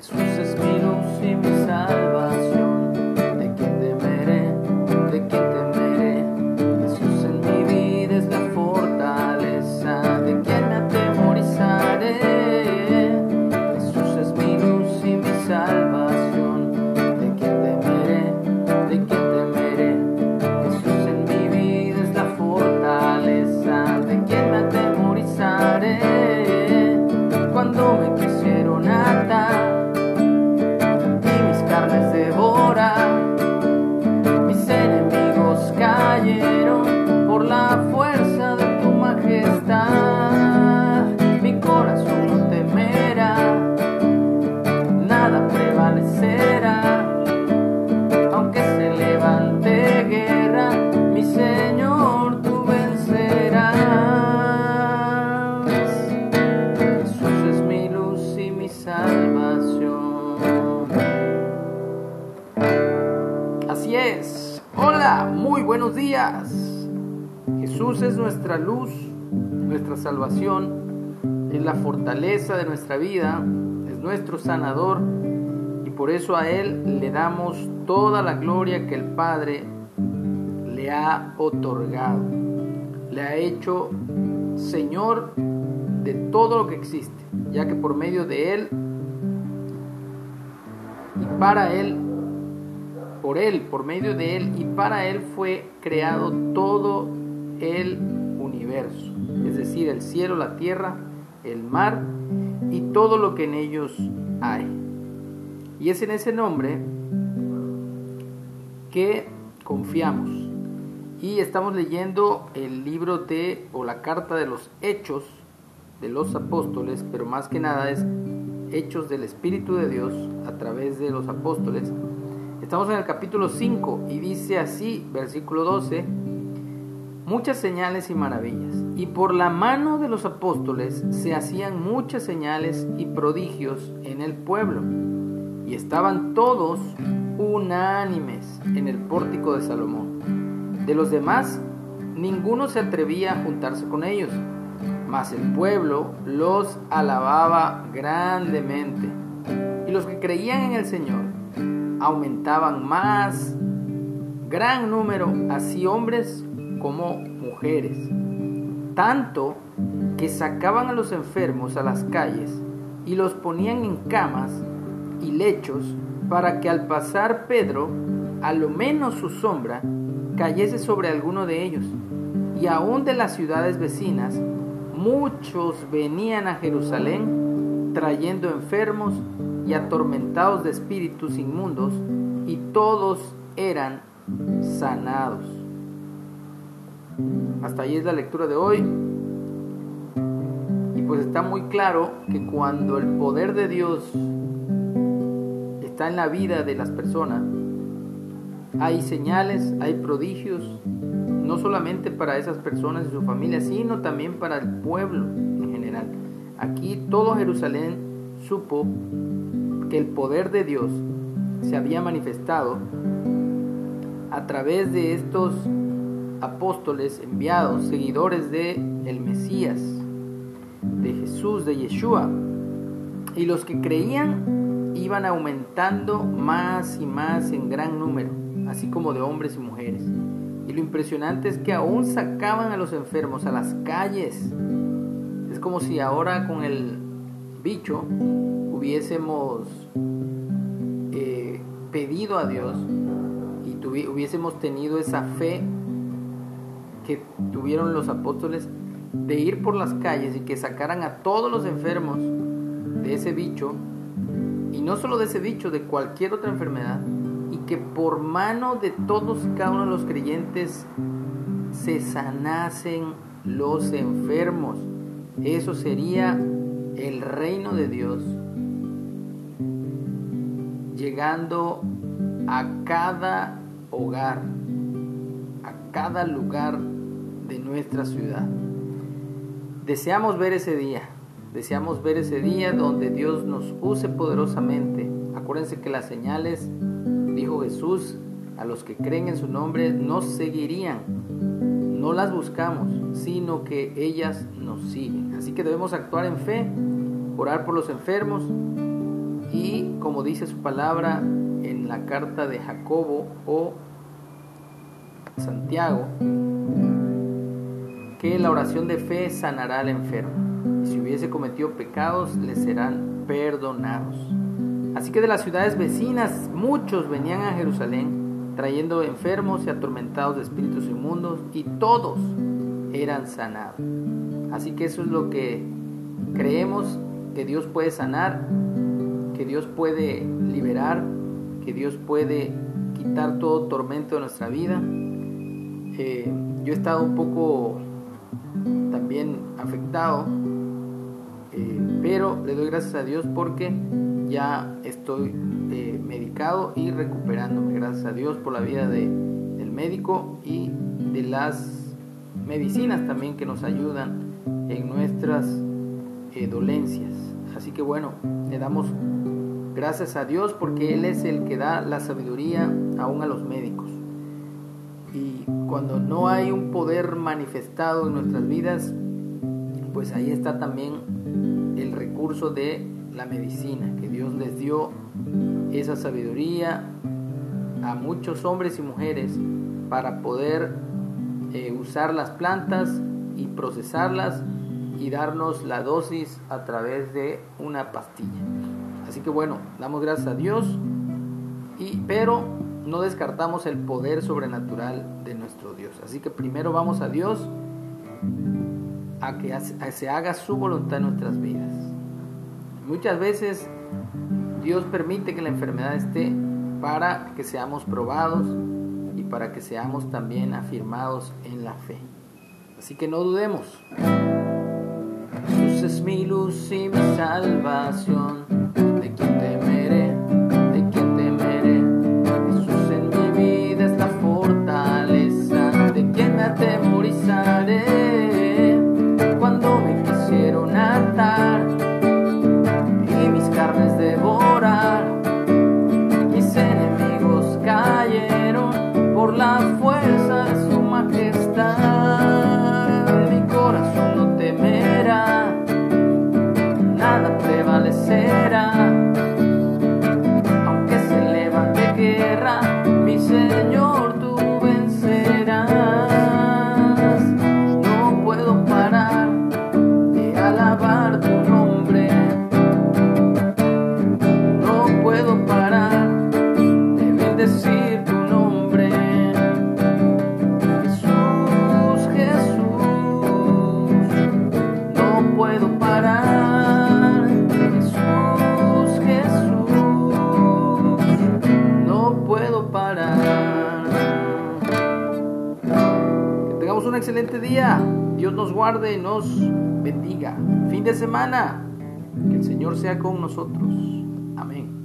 Jesús es mi luz y mi salvación. Hola, muy buenos días. Jesús es nuestra luz, nuestra salvación, es la fortaleza de nuestra vida, es nuestro sanador y por eso a Él le damos toda la gloria que el Padre le ha otorgado. Le ha hecho Señor de todo lo que existe, ya que por medio de Él y para Él, por Él, por medio de Él y para Él fue creado todo el universo, es decir, el cielo, la tierra, el mar y todo lo que en ellos hay. Y es en ese nombre que confiamos. Y estamos leyendo el libro de, o la carta de los hechos de los apóstoles, pero más que nada es hechos del Espíritu de Dios a través de los apóstoles. Estamos en el capítulo 5 y dice así, versículo 12, muchas señales y maravillas. Y por la mano de los apóstoles se hacían muchas señales y prodigios en el pueblo. Y estaban todos unánimes en el pórtico de Salomón. De los demás, ninguno se atrevía a juntarse con ellos, mas el pueblo los alababa grandemente. Y los que creían en el Señor aumentaban más, gran número, así hombres como mujeres, tanto que sacaban a los enfermos a las calles y los ponían en camas y lechos para que al pasar Pedro, a lo menos su sombra, cayese sobre alguno de ellos. Y aún de las ciudades vecinas, muchos venían a Jerusalén trayendo enfermos y atormentados de espíritus inmundos, y todos eran sanados. Hasta ahí es la lectura de hoy. Y pues está muy claro que cuando el poder de Dios está en la vida de las personas, hay señales, hay prodigios, no solamente para esas personas y su familia, sino también para el pueblo en general. Aquí todo Jerusalén supo que el poder de Dios se había manifestado a través de estos apóstoles enviados, seguidores de el Mesías, de Jesús, de Yeshua. Y los que creían iban aumentando más y más en gran número, así como de hombres y mujeres. Y lo impresionante es que aún sacaban a los enfermos a las calles. Es como si ahora con el bicho hubiésemos eh, pedido a Dios y hubiésemos tenido esa fe que tuvieron los apóstoles de ir por las calles y que sacaran a todos los enfermos de ese bicho, y no solo de ese bicho, de cualquier otra enfermedad, y que por mano de todos cada uno de los creyentes se sanasen los enfermos. Eso sería el reino de Dios llegando a cada hogar, a cada lugar de nuestra ciudad. Deseamos ver ese día, deseamos ver ese día donde Dios nos use poderosamente. Acuérdense que las señales, dijo Jesús, a los que creen en su nombre nos seguirían. No las buscamos, sino que ellas nos siguen. Así que debemos actuar en fe, orar por los enfermos y como dice su palabra en la carta de Jacobo o Santiago, que la oración de fe sanará al enfermo. Y si hubiese cometido pecados, le serán perdonados. Así que de las ciudades vecinas muchos venían a Jerusalén trayendo enfermos y atormentados de espíritus inmundos y todos eran sanados. Así que eso es lo que creemos que Dios puede sanar, que Dios puede liberar, que Dios puede quitar todo tormento de nuestra vida. Eh, yo he estado un poco también afectado, eh, pero le doy gracias a Dios porque ya estoy eh, medicado y recuperándome. Gracias a Dios por la vida de, del médico y de las medicinas también que nos ayudan en nuestras eh, dolencias. Así que bueno, le damos gracias a Dios porque Él es el que da la sabiduría aún a los médicos. Y cuando no hay un poder manifestado en nuestras vidas, pues ahí está también el recurso de la medicina, que Dios les dio esa sabiduría a muchos hombres y mujeres para poder eh, usar las plantas y procesarlas y darnos la dosis a través de una pastilla. Así que bueno, damos gracias a Dios, y, pero no descartamos el poder sobrenatural de nuestro Dios. Así que primero vamos a Dios a que se haga su voluntad en nuestras vidas. Muchas veces Dios permite que la enfermedad esté para que seamos probados y para que seamos también afirmados en la fe. Así que no dudemos. Mi luz y mi salvación. Un excelente día. Dios nos guarde nos bendiga. Fin de semana. Que el Señor sea con nosotros. Amén.